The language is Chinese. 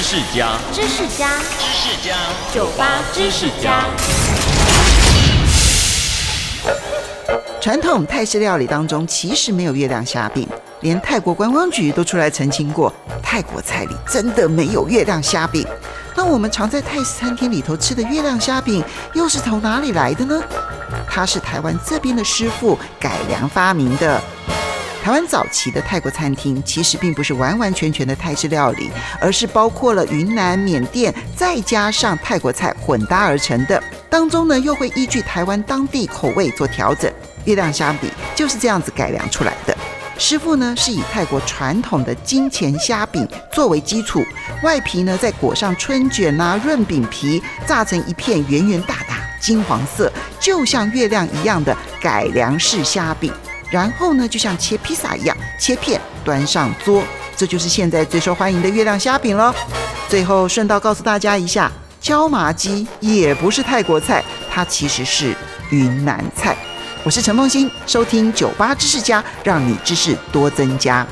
知识家，知识家，知识家，酒吧知识家。传统泰式料理当中其实没有月亮虾饼，连泰国观光局都出来澄清过，泰国菜里真的没有月亮虾饼。那我们常在泰式餐厅里头吃的月亮虾饼，又是从哪里来的呢？它是台湾这边的师傅改良发明的。台湾早期的泰国餐厅其实并不是完完全全的泰式料理，而是包括了云南、缅甸，再加上泰国菜混搭而成的。当中呢，又会依据台湾当地口味做调整。月亮虾饼就是这样子改良出来的。师傅呢是以泰国传统的金钱虾饼作为基础，外皮呢再裹上春卷啊、润饼皮，炸成一片圆圆大大、金黄色，就像月亮一样的改良式虾饼。然后呢，就像切披萨一样切片，端上桌，这就是现在最受欢迎的月亮虾饼喽。最后顺道告诉大家一下，椒麻鸡也不是泰国菜，它其实是云南菜。我是陈梦欣，收听酒吧知识家，让你知识多增加。